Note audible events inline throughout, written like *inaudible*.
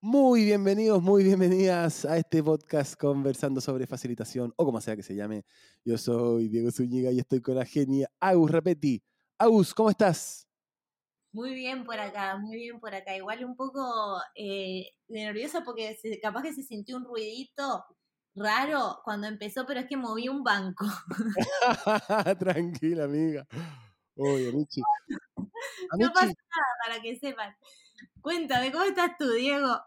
Muy bienvenidos, muy bienvenidas a este podcast conversando sobre facilitación o como sea que se llame. Yo soy Diego Zúñiga y estoy con la genia Agus Repeti. Agus, ¿cómo estás? Muy bien por acá, muy bien por acá. Igual un poco eh, nerviosa porque capaz que se sintió un ruidito raro cuando empezó, pero es que moví un banco. *laughs* Tranquila, amiga. Oye, Michi. *laughs* No pasa nada, para que sepan. Cuéntame, ¿cómo estás tú, Diego?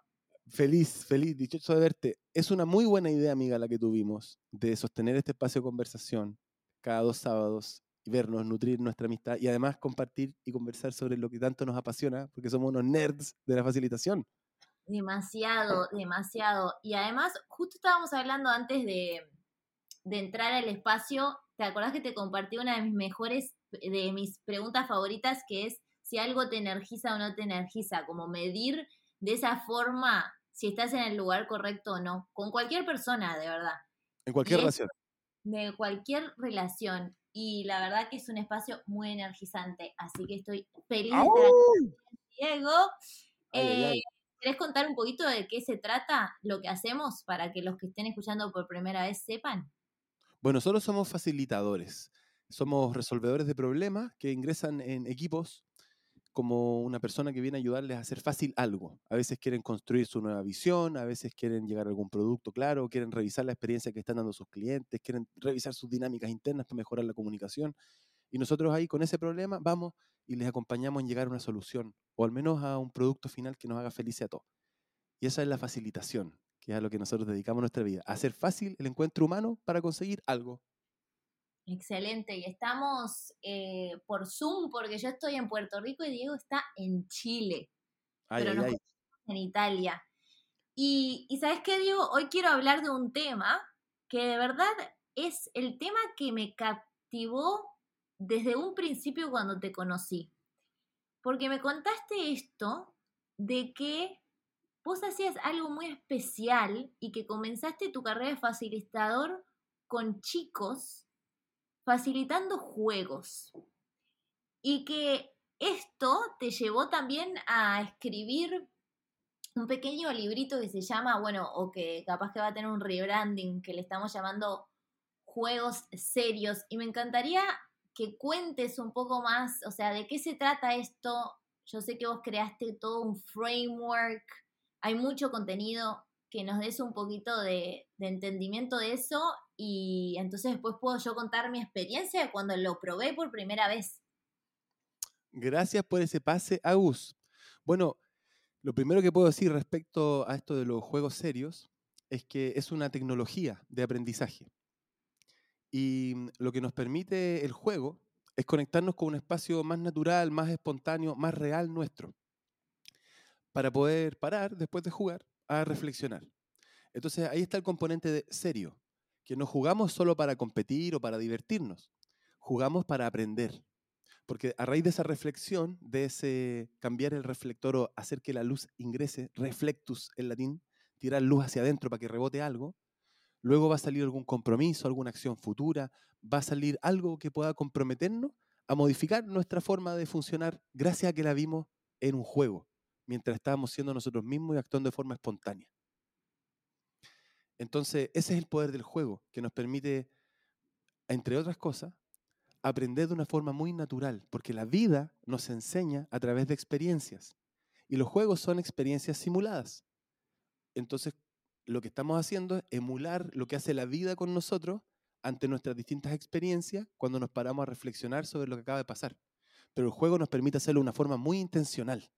Feliz, feliz, dichoso de verte. Es una muy buena idea, amiga, la que tuvimos, de sostener este espacio de conversación cada dos sábados y vernos, nutrir nuestra amistad y además compartir y conversar sobre lo que tanto nos apasiona, porque somos unos nerds de la facilitación. Demasiado, demasiado. Y además, justo estábamos hablando antes de, de entrar al espacio, ¿te acordás que te compartí una de mis mejores, de mis preguntas favoritas, que es si algo te energiza o no te energiza, como medir de esa forma si estás en el lugar correcto o no, con cualquier persona, de verdad. En cualquier relación. De cualquier relación. Y la verdad que es un espacio muy energizante, así que estoy feliz de estar aquí. Diego, eh, ¿querés contar un poquito de qué se trata lo que hacemos para que los que estén escuchando por primera vez sepan? Bueno, nosotros somos facilitadores, somos resolvedores de problemas que ingresan en equipos como una persona que viene a ayudarles a hacer fácil algo. A veces quieren construir su nueva visión, a veces quieren llegar a algún producto claro, quieren revisar la experiencia que están dando sus clientes, quieren revisar sus dinámicas internas para mejorar la comunicación. Y nosotros ahí con ese problema vamos y les acompañamos en llegar a una solución, o al menos a un producto final que nos haga felices a todos. Y esa es la facilitación, que es a lo que nosotros dedicamos nuestra vida, hacer fácil el encuentro humano para conseguir algo. Excelente, y estamos eh, por Zoom porque yo estoy en Puerto Rico y Diego está en Chile, pero no en Italia. Y, y sabes qué, Diego, hoy quiero hablar de un tema que de verdad es el tema que me captivó desde un principio cuando te conocí. Porque me contaste esto de que vos hacías algo muy especial y que comenzaste tu carrera de facilitador con chicos facilitando juegos. Y que esto te llevó también a escribir un pequeño librito que se llama, bueno, o que capaz que va a tener un rebranding, que le estamos llamando Juegos Serios. Y me encantaría que cuentes un poco más, o sea, de qué se trata esto. Yo sé que vos creaste todo un framework, hay mucho contenido, que nos des un poquito de, entendimiento de eso y entonces después puedo yo contar mi experiencia cuando lo probé por primera vez. Gracias por ese pase, Agus. Bueno, lo primero que puedo decir respecto a esto de los juegos serios es que es una tecnología de aprendizaje. Y lo que nos permite el juego es conectarnos con un espacio más natural, más espontáneo, más real nuestro, para poder parar después de jugar a reflexionar. Entonces ahí está el componente de serio que no jugamos solo para competir o para divertirnos, jugamos para aprender. Porque a raíz de esa reflexión, de ese cambiar el reflector o hacer que la luz ingrese, reflectus en latín, tirar luz hacia adentro para que rebote algo, luego va a salir algún compromiso, alguna acción futura, va a salir algo que pueda comprometernos a modificar nuestra forma de funcionar gracias a que la vimos en un juego, mientras estábamos siendo nosotros mismos y actuando de forma espontánea. Entonces, ese es el poder del juego, que nos permite, entre otras cosas, aprender de una forma muy natural, porque la vida nos enseña a través de experiencias. Y los juegos son experiencias simuladas. Entonces, lo que estamos haciendo es emular lo que hace la vida con nosotros ante nuestras distintas experiencias cuando nos paramos a reflexionar sobre lo que acaba de pasar. Pero el juego nos permite hacerlo de una forma muy intencional.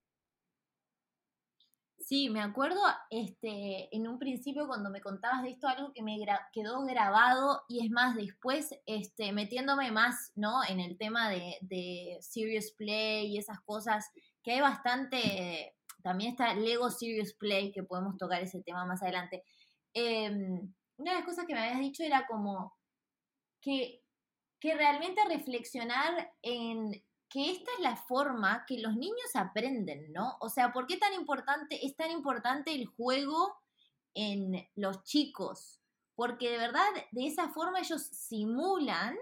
Sí, me acuerdo este, en un principio cuando me contabas de esto, algo que me quedó grabado y es más, después este, metiéndome más ¿no? en el tema de, de Serious Play y esas cosas, que hay bastante, también está Lego Serious Play, que podemos tocar ese tema más adelante. Em, una de las cosas que me habías dicho era como que, que realmente reflexionar en que esta es la forma que los niños aprenden, ¿no? O sea, ¿por qué tan importante, es tan importante el juego en los chicos? Porque de verdad, de esa forma ellos simulan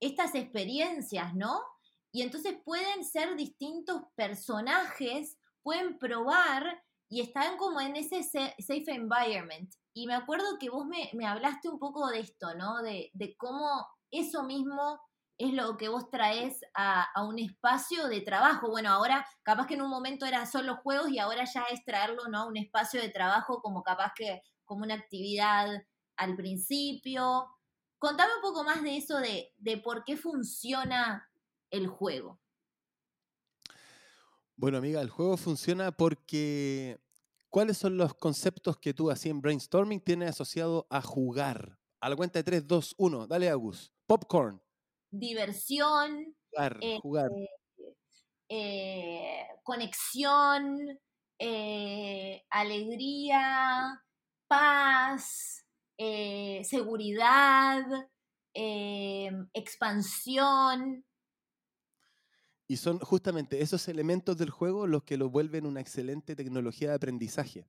estas experiencias, ¿no? Y entonces pueden ser distintos personajes, pueden probar y están como en ese safe environment. Y me acuerdo que vos me, me hablaste un poco de esto, ¿no? De, de, cómo eso mismo es lo que vos traes a, un espacio de trabajo. Bueno, ahora capaz que en un momento era solo juegos y ahora ya es traerlo, ¿no? A un espacio de trabajo como capaz que como una actividad al principio. Contame un poco más de eso, de, de por qué funciona el juego. Bueno, amiga, el juego funciona porque ¿cuáles son los conceptos que tú así en brainstorming tienes asociado a jugar? A la cuenta de 3, 2, 1, dale Agus. Popcorn. Diversión. Jugar, eh, jugar. Eh, conexión, eh, alegría, paz, seguridad, expansión. Y son justamente esos elementos del juego los que lo vuelven una excelente tecnología de aprendizaje,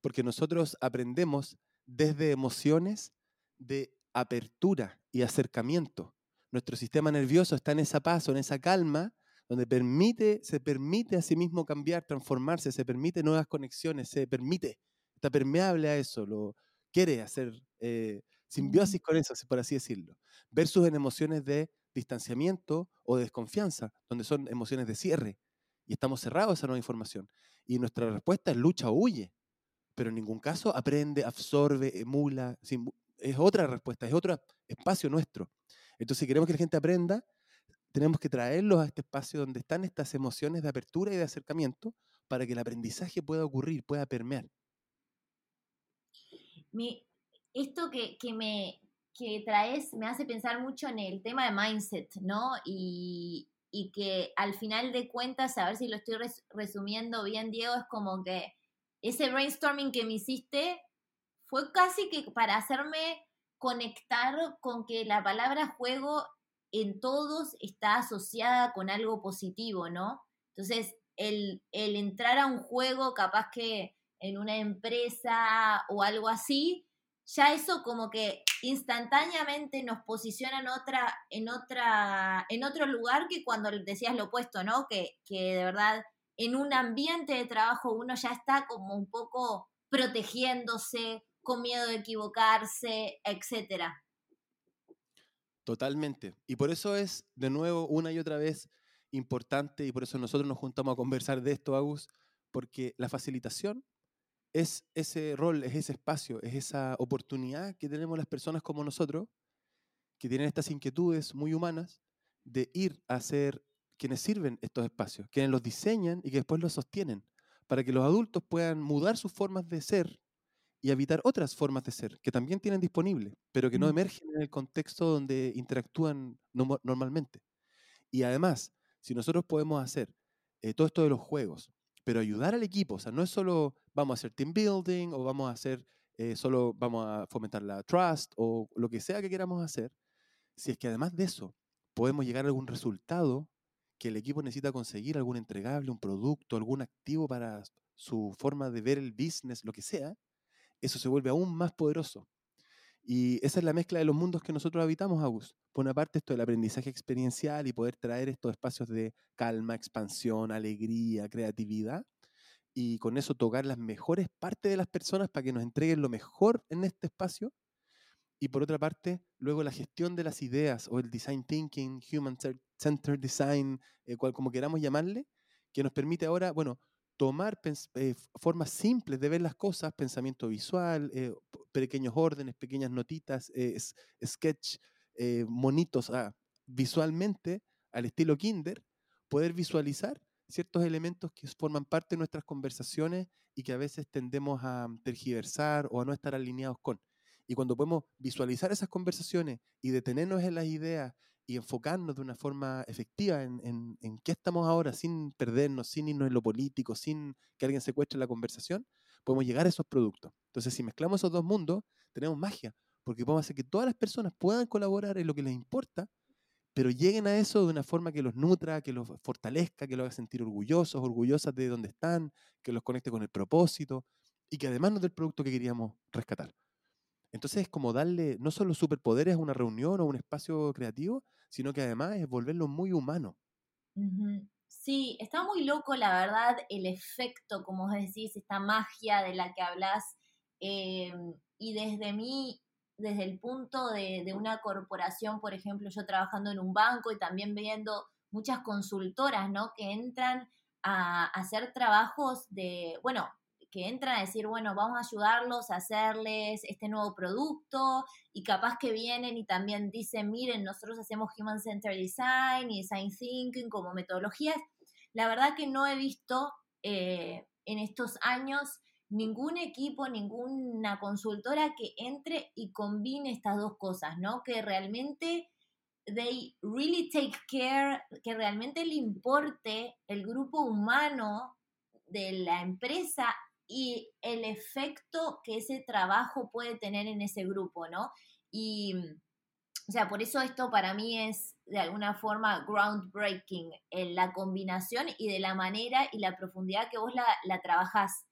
porque nosotros aprendemos desde emociones de apertura y acercamiento. Nuestro sistema nervioso está en esa paz, en esa calma, donde permite, se permite a sí mismo cambiar, transformarse, se permite nuevas conexiones, se permite, está permeable a eso, lo quiere hacer eh, simbiosis con eso, por así decirlo, versus en emociones de distanciamiento o de desconfianza, donde son emociones de cierre. Y estamos cerrados a esa nueva información. Y nuestra respuesta es lucha o huye. Pero en ningún caso aprende, absorbe, emula. Es otra respuesta, es otro espacio nuestro. Entonces, si queremos que la gente aprenda, tenemos que traerlos a este espacio donde están estas emociones de apertura y de acercamiento para que el aprendizaje pueda ocurrir, pueda permear. esto que, que, me, que traes me hace pensar mucho en el tema de mindset, ¿no? Y, que al final de cuentas, a ver si lo estoy resumiendo bien, Diego, es como que ese brainstorming que me hiciste fue casi que para hacerme conectar con que la palabra juego en todos está asociada con algo positivo, ¿no? Entonces, el, el entrar a un juego capaz que en una empresa o algo así, ya eso como que instantáneamente nos posiciona en otra, en otro lugar que cuando decías lo opuesto, ¿no? Que de verdad en un ambiente de trabajo uno ya está como un poco protegiéndose, con miedo de equivocarse, etcétera. Totalmente. Y por eso es, de nuevo, una y otra vez importante, y por eso nosotros nos juntamos a conversar de esto, Agus, porque la facilitación es ese rol, es ese espacio, es esa oportunidad que tenemos las personas como nosotros, que tienen estas inquietudes muy humanas, de ir a ser quienes sirven estos espacios, quienes los diseñan y que después los sostienen, para que los adultos puedan mudar sus formas de ser y habitar otras formas de ser que también tienen disponibles, pero que no mm. emergen en el contexto donde interactúan normalmente. Y además, si nosotros podemos hacer eh, todo esto de los juegos, pero ayudar al equipo, o sea, no es solo vamos a hacer team building o vamos a hacer eh, solo vamos a fomentar la trust o lo que sea que queramos hacer, si es que además de eso podemos llegar a algún resultado que el equipo necesita conseguir, algún entregable, un producto, algún activo para su forma de ver el business, lo que sea, eso se vuelve aún más poderoso. Y esa es la mezcla de los mundos que nosotros habitamos, Agus. Por una parte, esto del aprendizaje experiencial y poder traer estos espacios de calma, expansión, alegría, creatividad, y con eso tocar las mejores partes de las personas para que nos entreguen lo mejor en este espacio. Y por otra parte, luego la gestión de las ideas o el design thinking, human centered design, eh, cual, como queramos llamarle, que nos permite ahora, bueno, tomar eh, formas simples de ver las cosas, pensamiento visual, eh, pequeños órdenes, pequeñas notitas, eh, sketch, monitos, ah, visualmente, al estilo Kinder, poder visualizar ciertos elementos que forman parte de nuestras conversaciones y que a veces tendemos a tergiversar o a no estar alineados con. Y cuando podemos visualizar esas conversaciones y detenernos en las ideas y enfocarnos de una forma efectiva en, en, qué estamos ahora, sin perdernos, sin irnos en lo político, sin que alguien secuestre la conversación, podemos llegar a esos productos. Entonces, si mezclamos esos dos mundos, tenemos magia, porque podemos hacer que todas las personas puedan colaborar en lo que les importa, pero lleguen a eso de una forma que los nutra, que los fortalezca, que los haga sentir orgullosos, orgullosas de donde están, que los conecte con el propósito y que además nos dé el producto que queríamos rescatar. Entonces es como darle no solo superpoderes a una reunión o un espacio creativo, sino que además es volverlo muy humano. Sí, está muy loco, la verdad, el efecto, como decís, esta magia de la que hablas. Eh, y desde mí, desde el punto de, de, una corporación, por ejemplo, yo trabajando en un banco y también viendo muchas consultoras, ¿no? Que entran a, hacer trabajos de, bueno, que entran a decir, bueno, vamos a ayudarlos a hacerles este nuevo producto y capaz que vienen y también dicen, miren, nosotros hacemos Human Centered Design y Design Thinking como metodologías. La verdad que no he visto eh, en estos años ningún equipo, ninguna consultora que entre y combine estas dos cosas, ¿no? Que realmente they really take care, que realmente le importe el grupo humano de la empresa y el efecto que ese trabajo puede tener en ese grupo, ¿no? Y, o sea, por eso esto para mí es de alguna forma groundbreaking, en la combinación y de la manera y la profundidad que vos la, la trabajás.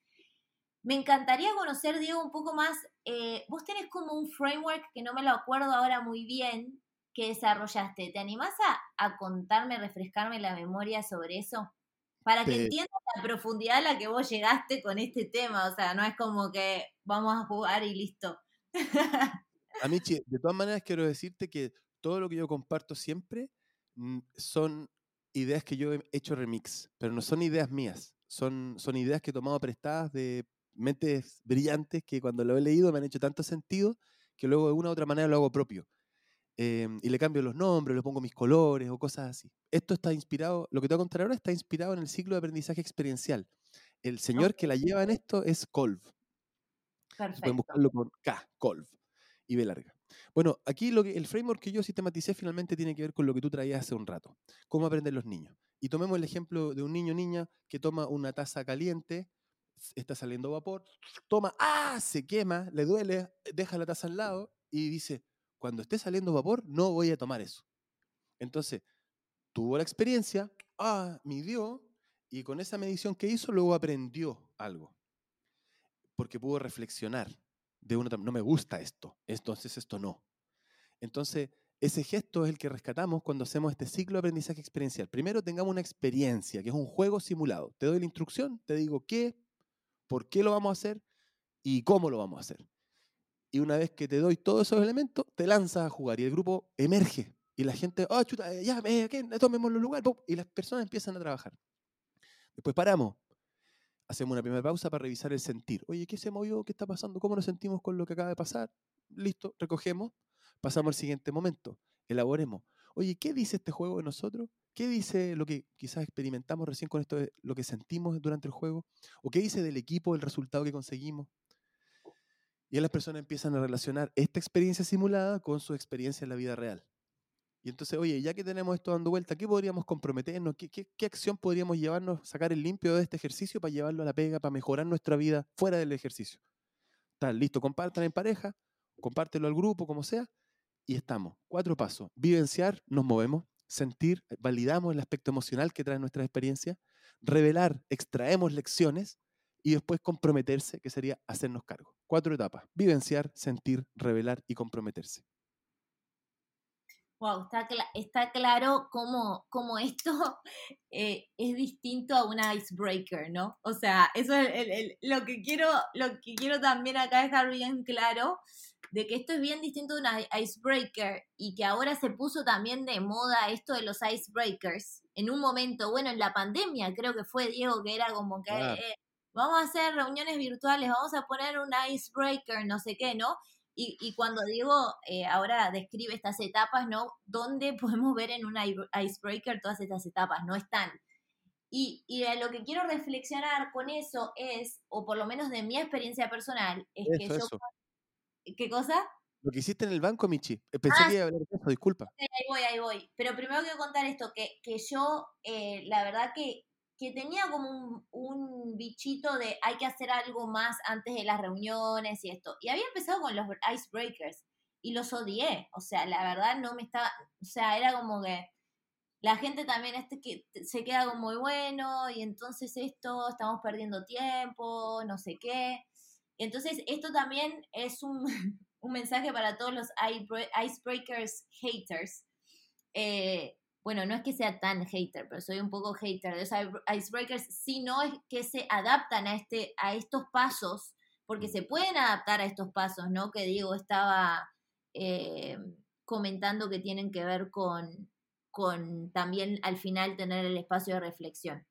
Me encantaría conocer, Diego, un poco más. Eh, vos tenés como un framework que no me lo acuerdo ahora muy bien, que desarrollaste. ¿Te animás a, contarme, refrescarme la memoria sobre eso? Para que entiendas la profundidad a la que vos llegaste con este tema. O sea, no es como que vamos a jugar y listo. *laughs* Amichi, de todas maneras quiero decirte que todo lo que yo comparto siempre mm, son ideas que yo he hecho remix, pero no son ideas mías. Son, son ideas que he tomado prestadas de mentes brillantes que cuando lo he leído me han hecho tanto sentido que luego de una u otra manera lo hago propio. Em, y le cambio los nombres, le pongo mis colores o cosas así. Esto está inspirado, lo que te voy a contar ahora está inspirado en el ciclo de aprendizaje experiencial. El señor que la lleva en esto es Colv. Perfecto. Pueden buscarlo con K, Colv, y B larga. Bueno, aquí lo que, el framework que yo sistematicé finalmente tiene que ver con lo que tú traías hace un rato. Cómo aprenden los niños. Y tomemos el ejemplo de un niño o niña que toma una taza caliente, está saliendo vapor, toma, ¡ah! Se quema, le duele, deja la taza al lado y dice, cuando esté saliendo vapor, no voy a tomar eso. Entonces, tuvo la experiencia, ah, midió, y con esa medición que hizo, luego aprendió algo. Porque pudo reflexionar de una no me gusta esto, entonces esto no. Entonces, ese gesto es el que rescatamos cuando hacemos este ciclo de aprendizaje experiencial. Primero tengamos una experiencia, que es un juego simulado. Te doy la instrucción, te digo qué, por qué lo vamos a hacer y cómo lo vamos a hacer. Y una vez que te doy todos esos elementos, te lanzas a jugar y el grupo emerge. Y la gente, oh, chuta, eh, ya, eh, tomemos los lugares. Y las personas empiezan a trabajar. Después paramos. Hacemos una primera pausa para revisar el sentir. Oye, ¿qué se movió? ¿Qué está pasando? ¿Cómo nos sentimos con lo que acaba de pasar? Listo, recogemos. Pasamos al siguiente momento. Elaboremos. Oye, ¿qué dice este juego de nosotros? ¿Qué dice lo que quizás experimentamos recién con esto, lo que sentimos durante el juego? ¿O qué dice del equipo, el resultado que conseguimos? Y las personas empiezan a relacionar esta experiencia simulada con su experiencia en la vida real. Y entonces, oye, ya que tenemos esto dando vuelta, ¿qué podríamos comprometernos? ¿Qué, acción podríamos llevarnos, sacar el limpio de este ejercicio para llevarlo a la pega, para mejorar nuestra vida fuera del ejercicio? Tal, listo, compartan en pareja, compártelo al grupo, como sea, y estamos. Cuatro pasos. Vivenciar, nos movemos. Sentir, validamos el aspecto emocional que trae nuestra experiencia. Revelar, extraemos lecciones y después comprometerse, que sería hacernos cargo. Cuatro etapas, vivenciar, sentir, revelar y comprometerse. Wow, está, está claro cómo, cómo esto *laughs* eh, es distinto a un icebreaker, ¿no? O sea, eso es lo, que quiero, lo que quiero también acá dejar bien claro, de que esto es bien distinto a un icebreaker y que ahora se puso también de moda esto de los icebreakers. En un momento, bueno, en la pandemia creo que fue Diego que era como que eh, vamos a hacer reuniones virtuales, vamos a poner un icebreaker, no sé qué, ¿no? Y, cuando digo, eh, ahora describe estas etapas, ¿no? ¿Dónde *laughs* podemos ver en un icebreaker todas estas etapas? No están. Y, y lo que quiero reflexionar con eso es, o por lo menos de mi experiencia personal, es que yo... ¿Qué cosa? Lo que hiciste en el banco, Michi. Eh, pensé ah, que iba a hablar de eso, disculpa. Ahí voy, ahí voy. Pero primero quiero contar esto, que, que yo, eh, la verdad que que tenía como un, bichito de hay que hacer algo más antes de las reuniones y esto. Y había empezado con los icebreakers y los odié. O sea, la verdad no me estaba, o sea, era como que la gente también este que se queda como muy bueno y entonces esto, estamos perdiendo tiempo, no sé qué. Entonces, esto también es un, *laughs* mensaje para todos los icebreakers haters. Eh, bueno, no es que sea tan hater, pero soy un poco hater de esos icebreakers, sino es que se adaptan a, este, a estos pasos, porque se pueden adaptar a estos pasos, ¿no? Que Diego estaba eh, comentando que tienen que ver con, con también al final tener el espacio de reflexión.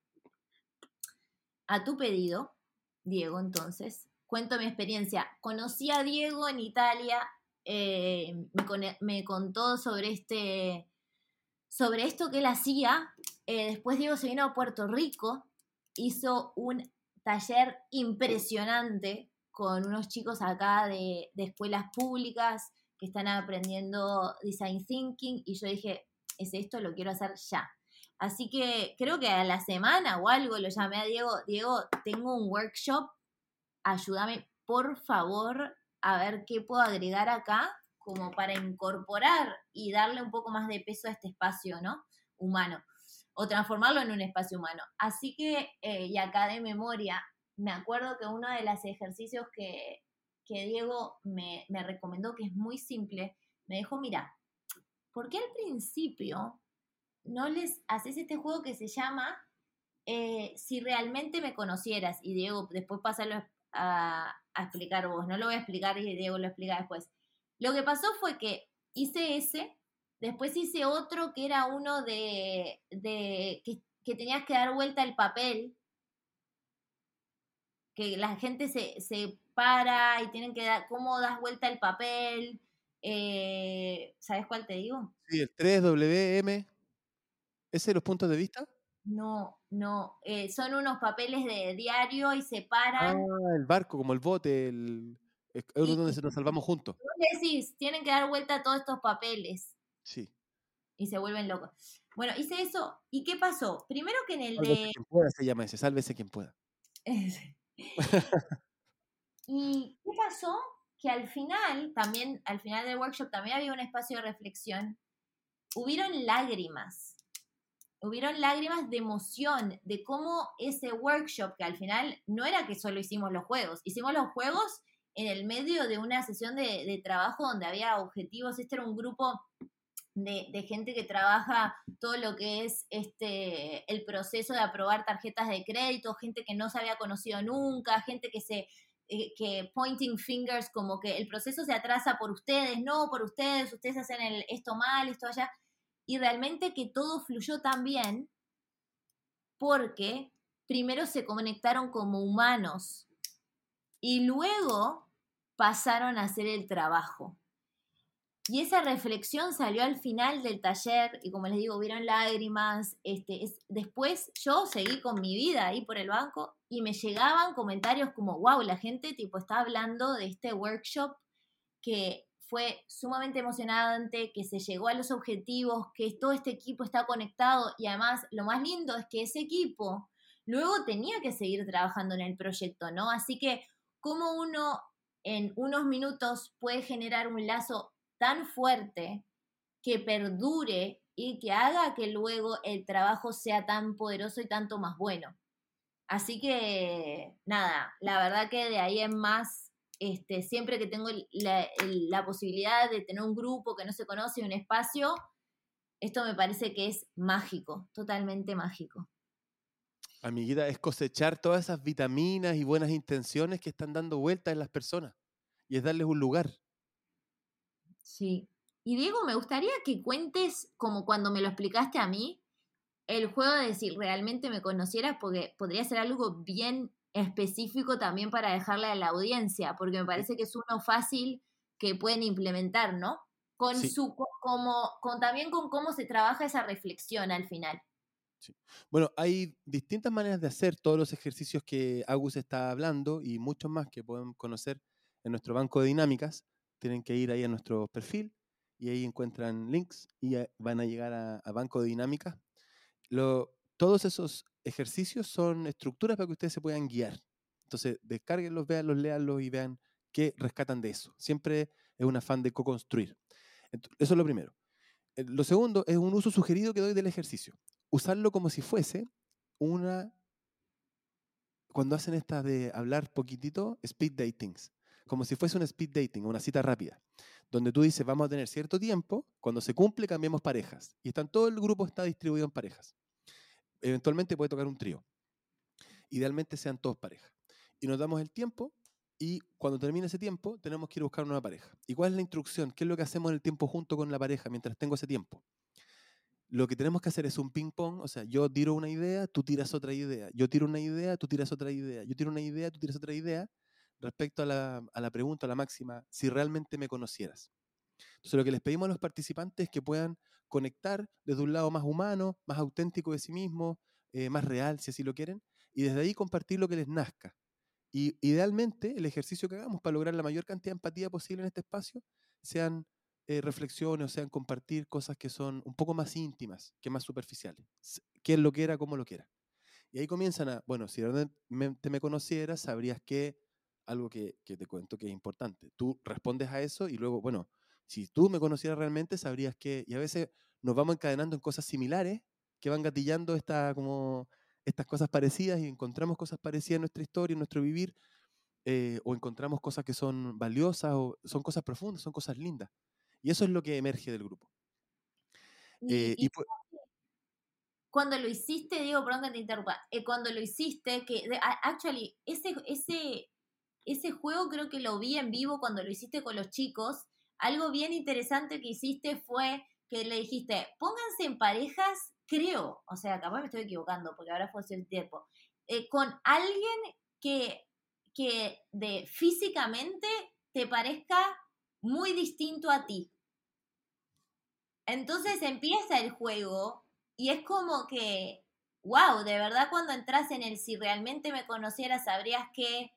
A tu pedido, Diego, entonces, cuento mi experiencia. Conocí a Diego en Italia, eh, me, me contó sobre este sobre esto que él hacía. Eh, después Diego se vino a Puerto Rico, hizo un taller impresionante con unos chicos acá de, escuelas públicas que están aprendiendo design thinking y yo dije, es esto, lo quiero hacer ya. Así que creo que a la semana o algo lo llamé a Diego, Diego, tengo un workshop, ayúdame por favor a ver qué puedo agregar acá como para incorporar y darle un poco más de peso a este espacio, ¿no? Humano, o transformarlo en un espacio humano. Así que, eh, y acá de memoria, me acuerdo que uno de los ejercicios que, Diego me, recomendó, que es muy simple, me dijo, mira, ¿por qué al principio no les haces este juego que se llama eh, Si realmente me conocieras? Y Diego, después pásalo a, a, explicar vos, no lo voy a explicar y Diego lo explica después. Lo que pasó fue que hice ese, después hice otro que era uno de, de que, tenías que dar vuelta el papel, que la gente se, se para y tienen que dar, cómo das vuelta el papel. Eh, ¿Sabes cuál te digo? Sí, el 3WM. ¿Ese de los puntos de vista? No, no. Eh, son unos papeles de diario y se paran. Ah, el barco, como el bote, el. Es donde se nos salvamos juntos. decís, tienen que dar vuelta a todos estos papeles. Sí. Y se vuelven locos. Bueno, hice eso. ¿Y qué pasó? Primero que en el de. Quien pueda se llama ese, sálvese quien pueda. *laughs* ¿Y qué pasó? Que al final, también, al final del workshop también había un espacio de reflexión. Hubieron lágrimas. Hubieron lágrimas de emoción de cómo ese workshop, que al final no era que solo hicimos los juegos, hicimos los juegos en el medio de una sesión de, trabajo donde había objetivos. Este era un grupo de, gente que trabaja todo lo que es este el proceso de aprobar tarjetas de crédito, gente que no se había conocido nunca, gente que se eh, que pointing fingers como que el proceso se atrasa por ustedes, no por ustedes, ustedes hacen el, esto mal, esto allá, y realmente que todo fluyó tan bien porque primero se conectaron como humanos y luego pasaron a hacer el trabajo. Y esa reflexión salió al final del taller y como les digo, vieron lágrimas. Este, es, después yo seguí con mi vida ahí por el banco y me llegaban comentarios como, wow, la gente tipo está hablando de este workshop que fue sumamente emocionante, que se llegó a los objetivos, que todo este equipo está conectado y además lo más lindo es que ese equipo luego tenía que seguir trabajando en el proyecto, ¿no? Así que como uno en unos minutos puede generar un lazo tan fuerte que perdure y que haga que luego el trabajo sea tan poderoso y tanto más bueno. Así que, nada, la verdad que de ahí en más, este, siempre que tengo la, la posibilidad de tener un grupo que no se conoce, un espacio, esto me parece que es mágico, totalmente mágico. Amiguita, es cosechar todas esas vitaminas y buenas intenciones que están dando vueltas en las personas y es darles un lugar. Sí. Y Diego, me gustaría que cuentes, como cuando me lo explicaste a mí, el juego de decir realmente me conocieras, porque podría ser algo bien específico también para dejarle a la audiencia, porque me parece que es uno fácil que pueden implementar, ¿no? Con su como con también con cómo se trabaja esa reflexión al final. Bueno, hay distintas maneras de hacer todos los ejercicios que Agus está hablando y muchos más que pueden conocer en nuestro banco de dinámicas. Tienen que ir ahí a nuestro perfil y ahí encuentran links y van a llegar a, banco de dinámicas. todos esos ejercicios son estructuras para que ustedes se puedan guiar. Entonces, descárguenlos, véanlos, léanlos y vean qué rescatan de eso. Siempre es un afán de co-construir. Eso es lo primero. Eh, lo segundo es un uso sugerido que doy del ejercicio usarlo como si fuese una, cuando hacen estas de hablar poquitito, speed datings, como si fuese un speed dating, una cita rápida, donde tú dices, vamos a tener cierto tiempo, cuando se cumple cambiamos parejas. Y están, todo el grupo está distribuido en parejas. Eventualmente puede tocar un trío. Idealmente sean todos parejas. Y nos damos el tiempo y cuando termine ese tiempo tenemos que ir a buscar una pareja. ¿Y cuál es la instrucción? ¿Qué es lo que hacemos en el tiempo junto con la pareja mientras tengo ese tiempo? Lo que tenemos que hacer es un ping-pong, o sea, yo tiro una idea, tú tiras otra idea, yo tiro una idea, tú tiras otra idea, yo tiro una idea, tú tiras otra idea, respecto a la, a la pregunta, a la máxima, si realmente me conocieras. Entonces, lo que les pedimos a los participantes es que puedan conectar desde un lado más humano, más auténtico de sí mismo, eh, más real, si así lo quieren, y desde ahí compartir lo que les nazca. Y idealmente, el ejercicio que hagamos para lograr la mayor cantidad de empatía posible en este espacio sean eh, reflexiones o sean compartir cosas que son un poco más íntimas, que más superficiales. Quien lo quiera, como lo quiera. Y ahí comienzan a, bueno, si realmente me conocieras, sabrías que algo que, que, te cuento que es importante. Tú respondes a eso y luego, bueno, si tú me conocieras realmente, sabrías que, y a veces nos vamos encadenando en cosas similares que van gatillando esta, como, estas cosas parecidas y encontramos cosas parecidas en nuestra historia, en nuestro vivir, eh, o encontramos cosas que son valiosas, o son cosas profundas, son cosas lindas. Y eso es lo que emerge del grupo. Eh, y, cuando lo hiciste, digo, perdón que te interrumpa, eh, cuando lo hiciste, que actually, ese, ese, ese juego creo que lo vi en vivo cuando lo hiciste con los chicos. Algo bien interesante que hiciste fue que le dijiste, pónganse en parejas, creo, o sea, capaz me estoy equivocando porque ahora fue el tiempo, eh, con alguien que, que de físicamente te parezca muy distinto a ti. Entonces empieza el juego y es como que, wow, de verdad cuando entras en el si realmente me conocieras sabrías que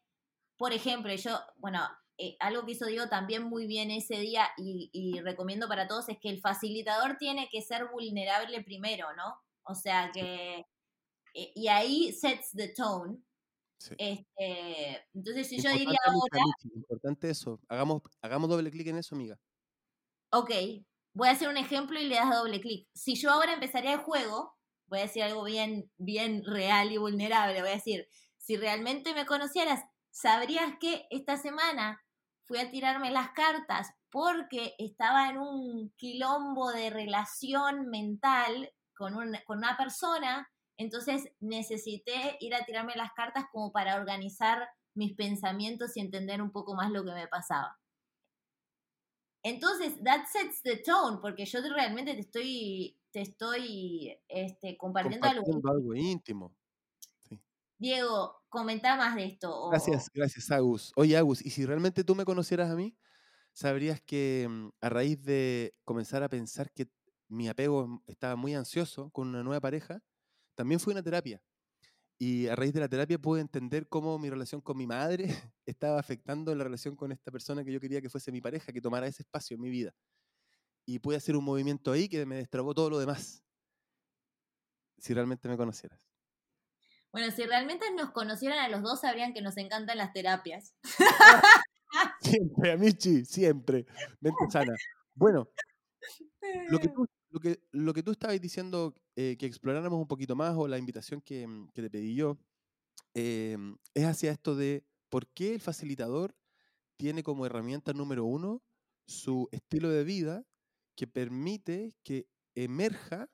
por ejemplo, yo, bueno, eh, algo que hizo Diego también muy bien ese día y, recomiendo para todos es que el facilitador tiene que ser vulnerable primero, ¿no? O sea que, eh, y ahí sets the tone. Este, entonces, si yo diría ahora... Importante eso, hagamos, hagamos doble clic en eso, amiga. Ok, voy a hacer un ejemplo y le das doble clic. Si yo ahora empezaría el juego, voy a decir algo bien, bien real y vulnerable, voy a decir, si realmente me conocieras, ¿Sabrías que esta semana fui a tirarme las cartas porque estaba en un quilombo de relación mental con, con una persona? Entonces necesité ir a tirarme las cartas como para organizar mis pensamientos y entender un poco más lo que me pasaba. Entonces, that sets the tone, porque yo realmente te estoy, te estoy este, compartiendo, algo, íntimo. Diego, comenta más de esto. Gracias, gracias, Agus. Oye, Agus, ¿y si realmente tú me conocieras a mí, sabrías que mm, a raíz de comenzar a pensar que mi apego estaba muy ansioso con una nueva pareja, también fui a una terapia. Y a raíz de la terapia pude entender cómo mi relación con mi madre *laughs* estaba afectando la relación con esta persona que yo quería que fuese mi pareja, que tomara ese espacio en mi vida. Y pude hacer un movimiento ahí que me destrabó todo lo demás. Si realmente me conocieras. Bueno, si realmente nos conocieran a los dos, sabrían que nos encantan las terapias. *laughs* Siempre, Amichi, siempre. Mente sana. Bueno, lo que *laughs* tú, lo que, lo que tú estabas diciendo eh, que exploráramos un poquito más, o la invitación que, mm, te pedí yo, em, es hacia esto de por qué el facilitador tiene como herramienta número uno su estilo de vida que permite que emerja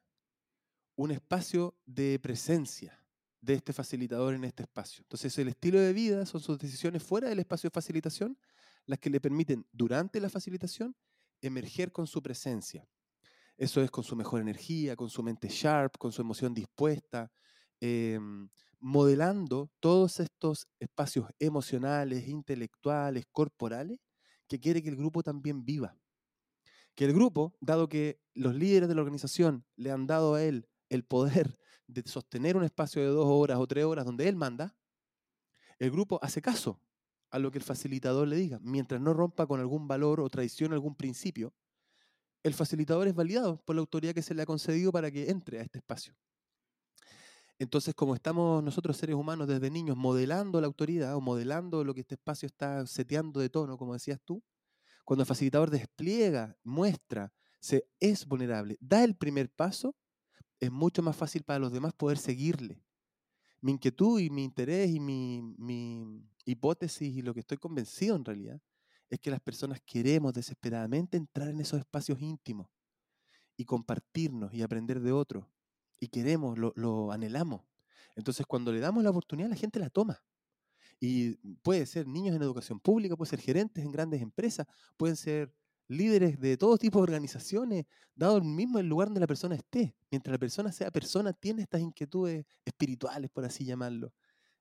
un espacio de presencia de este facilitador en este espacio. Entonces, el estilo de vida son sus decisiones fuera del espacio de facilitación las que le permiten durante la facilitación emerger con su presencia. Eso es con su mejor energía, con su mente sharp, con su emoción dispuesta, em, modelando todos estos espacios emocionales, intelectuales, corporales, que quiere que el grupo también viva. Que el grupo, dado que los líderes de la organización le han dado a él el poder *laughs* de sostener un espacio de dos horas o tres horas donde él manda, el grupo hace caso a lo que el facilitador le diga. Mientras no rompa con algún valor o traición algún principio, el facilitador es validado por la autoridad que se le ha concedido para que entre a este espacio. Entonces, como estamos nosotros seres humanos desde niños modelando la autoridad o modelando lo que este espacio está seteando de tono, como decías tú, cuando el facilitador despliega, muestra, se es vulnerable, da el primer paso, es mucho más fácil para los demás poder seguirle. Mi inquietud y mi interés y mi, hipótesis y lo que estoy convencido en realidad es que las personas queremos desesperadamente entrar en esos espacios íntimos y compartirnos y aprender de otros. Y queremos, lo, anhelamos. Entonces, cuando le damos la oportunidad, la gente la toma. Y puede ser niños en educación pública, puede ser gerentes en grandes empresas, pueden ser líderes de todo tipo de organizaciones, dado el mismo el lugar donde la persona esté. Mientras la persona sea persona, tiene estas inquietudes espirituales, por así llamarlo,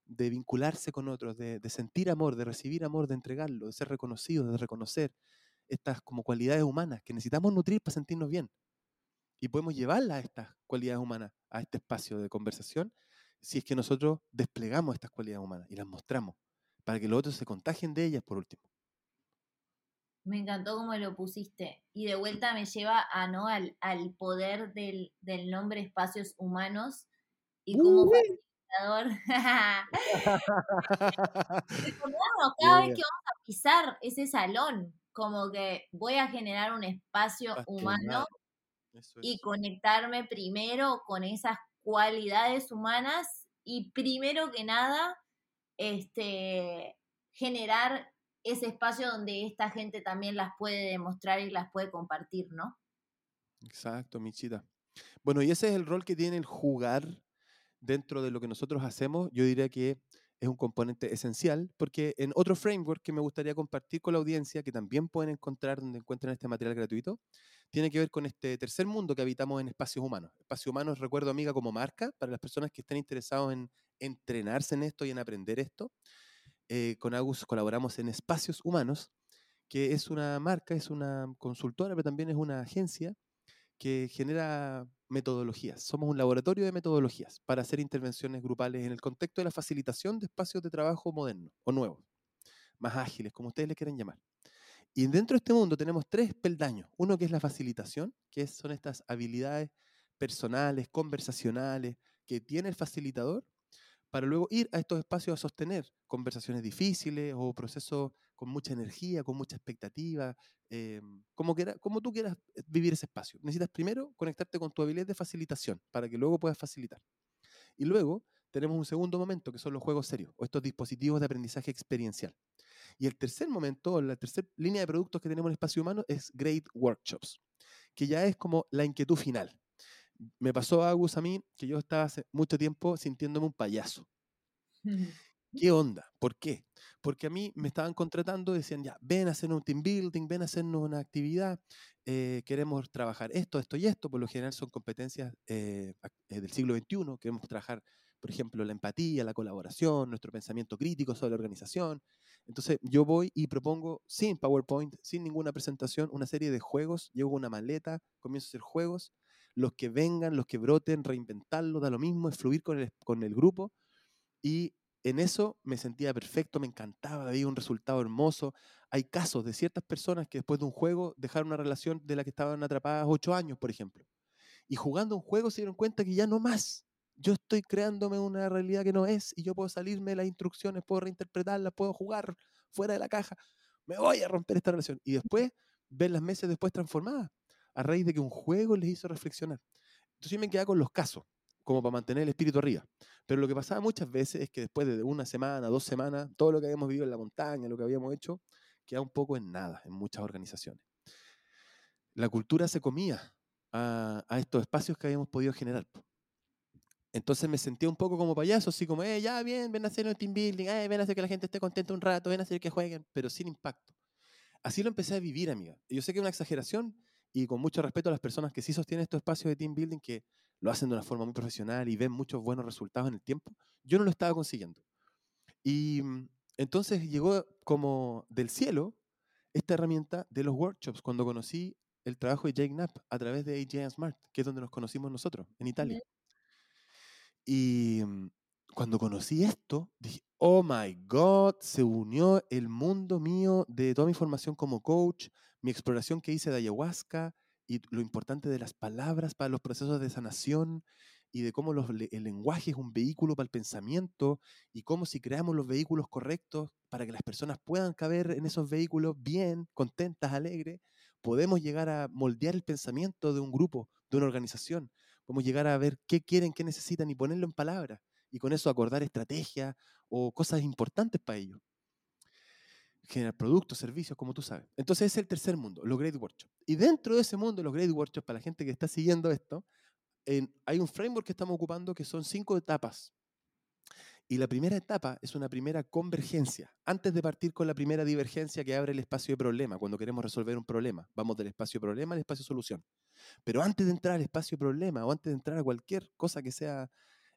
de vincularse con otros, de, sentir amor, de recibir amor, de entregarlo, de ser reconocido, de reconocer estas como cualidades humanas que necesitamos nutrir para sentirnos bien. Y podemos llevarlas a estas cualidades humanas, a este espacio de conversación, si es que nosotros desplegamos estas cualidades humanas y las mostramos, para que los otros se contagien de ellas por último. Me encantó cómo lo pusiste. Y de vuelta me lleva a, ¿no? al, poder del, nombre espacios humanos y facilitador. cada vez que vamos a pisar ese salón, como que voy a generar un espacio humano y conectarme primero con esas cualidades humanas y primero que nada, este, generar ese espacio donde esta gente también las puede demostrar y las puede compartir, ¿no? Exacto, Michita. Bueno, y ese es el rol que tiene el jugar dentro de lo que nosotros hacemos. Yo diría que es un componente esencial, porque en otro framework que me gustaría compartir con la audiencia, que también pueden encontrar donde encuentran este material gratuito, tiene que ver con este tercer mundo que habitamos en espacios humanos. Espacios humanos, recuerdo amiga, como marca, para las personas que estén interesados en entrenarse en esto y en aprender esto. Eh, con Agus colaboramos en Espacios Humanos, que es una marca, es una consultora, pero también es una agencia que genera metodologías. Somos un laboratorio de metodologías para hacer intervenciones grupales en el contexto de la facilitación de espacios de trabajo modernos o nuevos, más ágiles, como ustedes le quieren llamar. Y dentro de este mundo tenemos tres peldaños. Uno que es la facilitación, que son estas habilidades personales, conversacionales, que tiene el facilitador para luego ir a estos espacios a sostener conversaciones difíciles o procesos con mucha energía, con mucha expectativa, eh, como, como tú quieras eh, vivir ese espacio. Necesitas primero conectarte con tu habilidad de facilitación para que luego puedas facilitar. Y luego tenemos un segundo momento que son los juegos serios o estos dispositivos de aprendizaje experiencial. Y el tercer momento, la tercera línea de productos que tenemos en el espacio humano es Great Workshops, que ya es como la inquietud final me pasó a Agus a mí que yo estaba hace mucho tiempo sintiéndome un payaso. *laughs* ¿Qué onda? ¿Por qué? Porque a mí me estaban contratando, decían, ya, ven a hacer un team building, ven a hacernos una actividad, eh, queremos trabajar esto, esto y esto, por lo general son competencias eh, eh, del siglo XXI, queremos trabajar, por ejemplo, la empatía, la colaboración, nuestro pensamiento crítico sobre la organización. Entonces yo voy y propongo, sin PowerPoint, sin ninguna presentación, una serie de juegos, llevo una maleta, comienzo a hacer juegos, los que vengan, los que broten, reinventarlo, da lo mismo, es fluir con el, con el grupo. Y en eso me sentía perfecto, me encantaba, había un resultado hermoso. Hay casos de ciertas personas que después de un juego dejaron una relación de la que estaban atrapadas ocho años, por ejemplo. Y jugando un juego se dieron cuenta que ya no más. Yo estoy creándome una realidad que no es y yo puedo salirme de las instrucciones, puedo reinterpretarlas, puedo jugar fuera de la caja. Me voy a romper esta relación. Y después ver las meses después transformadas a raíz de que un juego les hizo reflexionar. Entonces yo me quedaba con los casos, como para mantener el espíritu arriba. Pero lo que pasaba muchas veces es que después de una semana, dos semanas, todo lo que habíamos vivido en la montaña, lo que habíamos hecho, queda un poco en nada en muchas organizaciones. La cultura se comía a, estos espacios que habíamos podido generar. Entonces me sentía un poco como payaso, así como, eh, ya, bien, ven a hacer un team building, eh, ven a hacer que la gente esté contenta un rato, ven a hacer que jueguen, pero sin impacto. Así lo empecé a vivir, amiga. Yo sé que es una exageración, y con mucho respeto a las personas que sí sostienen estos espacios de team building, que lo hacen de una forma muy profesional y ven muchos buenos resultados en el tiempo, yo no lo estaba consiguiendo. Y mm, entonces llegó como del cielo esta herramienta de los workshops cuando conocí el trabajo de Jake Knapp a través de AJ Smart, que es donde nos conocimos nosotros, en Italia. Y mm, cuando conocí esto, dije, oh my God, se unió el mundo mío de toda mi formación como coach, mi exploración que hice de ayahuasca y lo importante de las palabras para los procesos de sanación y de cómo el lenguaje es un vehículo para el pensamiento y cómo si creamos los vehículos correctos para que las personas puedan caber en esos vehículos bien, contentas, alegres, podemos llegar a moldear el pensamiento de un grupo, de una organización. Podemos llegar a ver qué quieren, qué necesitan y ponerlo en palabras y con eso acordar estrategias o cosas importantes para ellos. Generar productos, servicios, como tú sabes. Entonces es el tercer mundo, los Great Workshops. Y dentro de ese mundo, los Great Workshops, para la gente que está siguiendo esto, hay un framework que estamos ocupando que son cinco etapas. Y la primera etapa es una primera convergencia. Antes de partir con la primera divergencia que abre el espacio de problema, cuando queremos resolver un problema, vamos del espacio de problema al espacio de solución. Pero antes de entrar al espacio de problema o antes de entrar a cualquier cosa que sea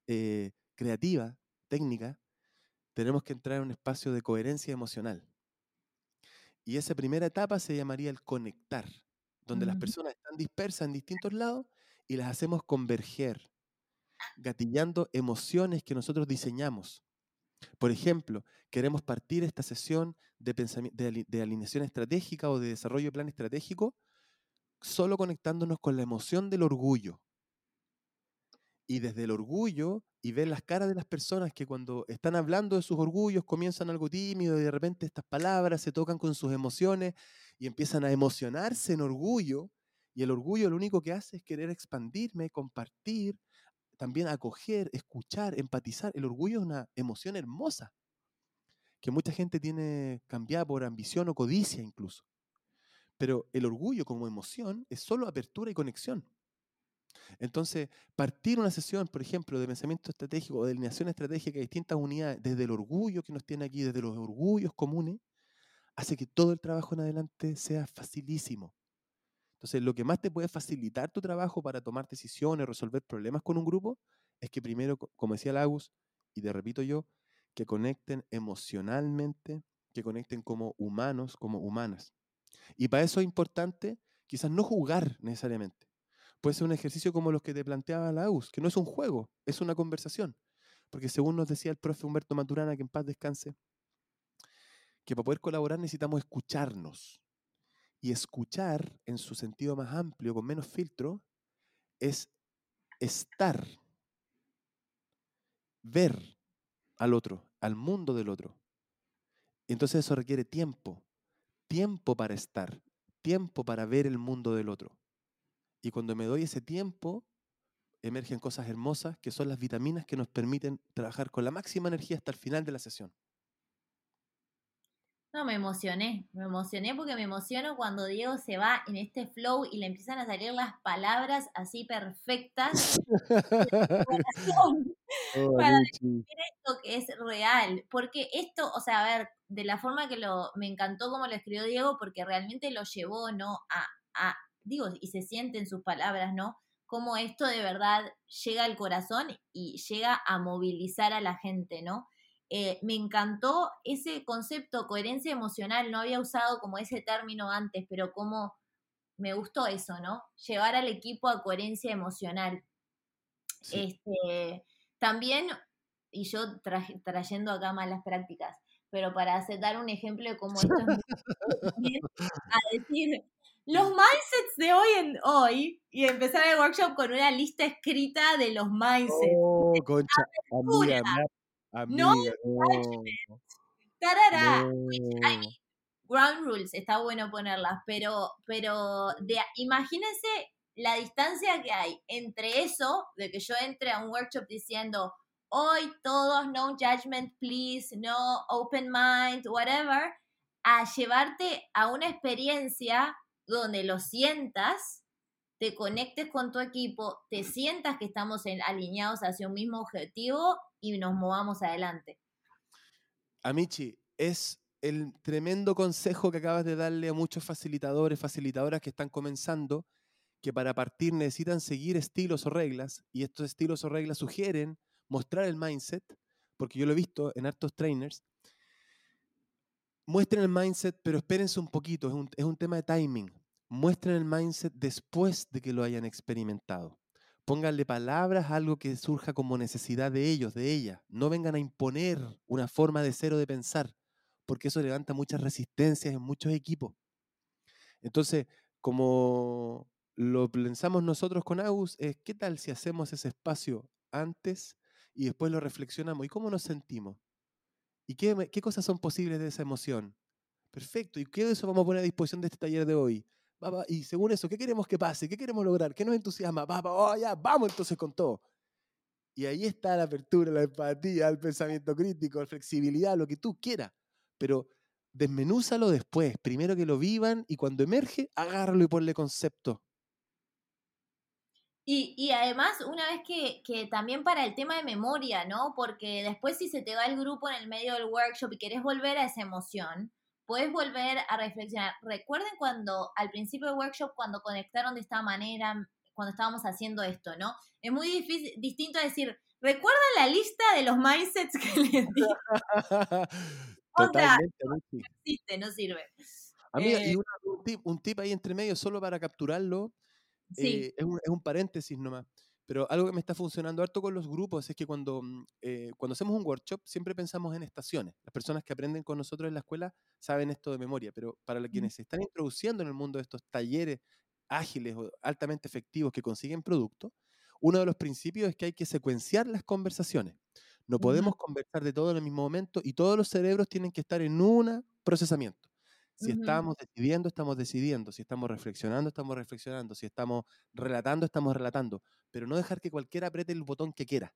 eh, creativa, técnica, tenemos que entrar en un espacio de coherencia emocional. Y esa primera etapa se llamaría el conectar, donde las personas están dispersas en distintos lados y las hacemos converger, gatillando emociones que nosotros diseñamos. Por ejemplo, queremos partir esta sesión de, de, alineación estratégica o de desarrollo de plan estratégico solo conectándonos con la emoción del orgullo. Y desde el orgullo y ver las caras de las personas que cuando están hablando de sus orgullos comienzan algo tímido y de repente estas palabras se tocan con sus emociones y empiezan a emocionarse en orgullo. Y el orgullo lo único que hace es querer expandirme, compartir, también acoger, escuchar, empatizar. El orgullo es una emoción hermosa que mucha gente tiene cambiada por ambición o codicia incluso. Pero el orgullo como emoción es solo apertura y conexión. Entonces, partir una sesión, por ejemplo, de pensamiento estratégico o de alineación estratégica de distintas unidades, desde el orgullo que nos tiene aquí, desde los orgullos comunes, hace que todo el trabajo en adelante sea facilísimo. Entonces, lo que más te puede facilitar tu trabajo para tomar decisiones, resolver problemas con un grupo, es que primero, como decía Lagus, y te repito yo, que conecten emocionalmente, que conecten como humanos, como humanas. Y para eso es importante quizás no jugar necesariamente. Puede ser un ejercicio como los que te planteaba Lagus, que no es un juego, es una conversación. Porque según nos decía el profe Humberto Maturana, que en paz descanse, que para poder colaborar necesitamos escucharnos. Y escuchar, en su sentido más amplio, con menos filtro, es estar, ver al otro, al mundo del otro. Entonces eso requiere tiempo, tiempo para estar, tiempo para ver el mundo del otro. Y cuando me doy ese tiempo, emergen cosas hermosas que son las vitaminas que nos permiten trabajar con la máxima energía hasta el final de la sesión. No, me emocioné, me emocioné porque me emociono cuando Diego se va en este flow y le empiezan a salir las palabras así perfectas *laughs* *laughs* para decir esto que es real. Porque esto, o sea, a ver, de la forma que lo, me encantó como lo escribió Diego, porque realmente lo llevó, ¿no? A, a, digo, y se siente en sus palabras, ¿no? Cómo esto de verdad llega al corazón y llega a movilizar a la gente, ¿no? Eh, me encantó ese concepto, coherencia emocional, no había usado como ese término antes, pero como me gustó eso, ¿no? Llevar al equipo a coherencia emocional. Este, también, y yo trayendo acá malas prácticas, pero para dar un ejemplo de cómo esto es *laughs* muy a decir, los mindsets de hoy en hoy y empezar el workshop con una lista escrita de los mindsets. Oh, concha, amiga, no, Tarara. ground rules, está bueno ponerlas, pero, pero de, imagínense la distancia que hay entre eso, de que yo entre a un workshop diciendo, hoy todos no judgment, please, no open mind, whatever, a llevarte a una experiencia donde lo sientas, te conectes con tu equipo, te sientas que estamos alineados hacia un mismo objetivo y nos movamos adelante. Amichi, es el tremendo consejo que acabas de darle a muchos facilitadores, facilitadoras que están comenzando, que para partir necesitan seguir estilos o reglas, y estos estilos o reglas sugieren mostrar el mindset, porque yo lo he visto en hartos trainers. Muestren el mindset, pero espérense un poquito, es un, es un tema de timing. Muestren el mindset después de que lo hayan experimentado. Pónganle palabras a algo que surja como necesidad de ellos, de ella. No vengan a imponer una forma de ser o de pensar, porque eso levanta muchas resistencias en muchos equipos. Entonces, como lo pensamos nosotros con Agus, es qué tal si hacemos ese espacio antes y después lo reflexionamos. ¿Y cómo nos sentimos? ¿Y qué, qué cosas son posibles de esa emoción? Perfecto. ¿Y qué de eso vamos a poner a disposición de este taller de hoy? y según eso, ¿qué queremos que pase? ¿Qué queremos lograr? ¿Qué nos entusiasma? oh, ya, vamos entonces con todo. Y ahí está la apertura, la empatía, el pensamiento crítico, la flexibilidad, lo que tú quieras. Pero desmenúzalo después, primero que lo vivan y cuando emerge, agárralo y ponle concepto. Y, además, una vez que, que, también para el tema de memoria, ¿no? Porque después si se te va el grupo en el medio del workshop y querés volver a esa emoción, puedes volver a reflexionar. Recuerden cuando al principio del workshop, cuando conectaron de esta manera, cuando estábamos haciendo esto, ¿no? Es muy difícil, distinto decir, ¿recuerdan la lista de los mindsets que les di? *laughs* Totalmente. no existe, no sirve. Amiga, y eh un, tip, un tip ahí entre medio, solo para capturarlo, eh, es, un, es, un, paréntesis nomás. Pero algo que me está funcionando harto con los grupos es que cuando, mm, eh, cuando hacemos un workshop siempre pensamos en estaciones. Las personas que aprenden con nosotros en la escuela saben esto de memoria, pero para quienes se están introduciendo en el mundo de estos talleres ágiles o altamente efectivos que consiguen producto, uno de los principios es que hay que secuenciar las conversaciones. No podemos conversar de todo en el mismo momento y todos los cerebros tienen que estar en un procesamiento. Si estamos decidiendo, estamos decidiendo. Si estamos reflexionando, estamos reflexionando. Si estamos relatando, estamos relatando. Pero no dejar que cualquiera apriete el botón que quiera,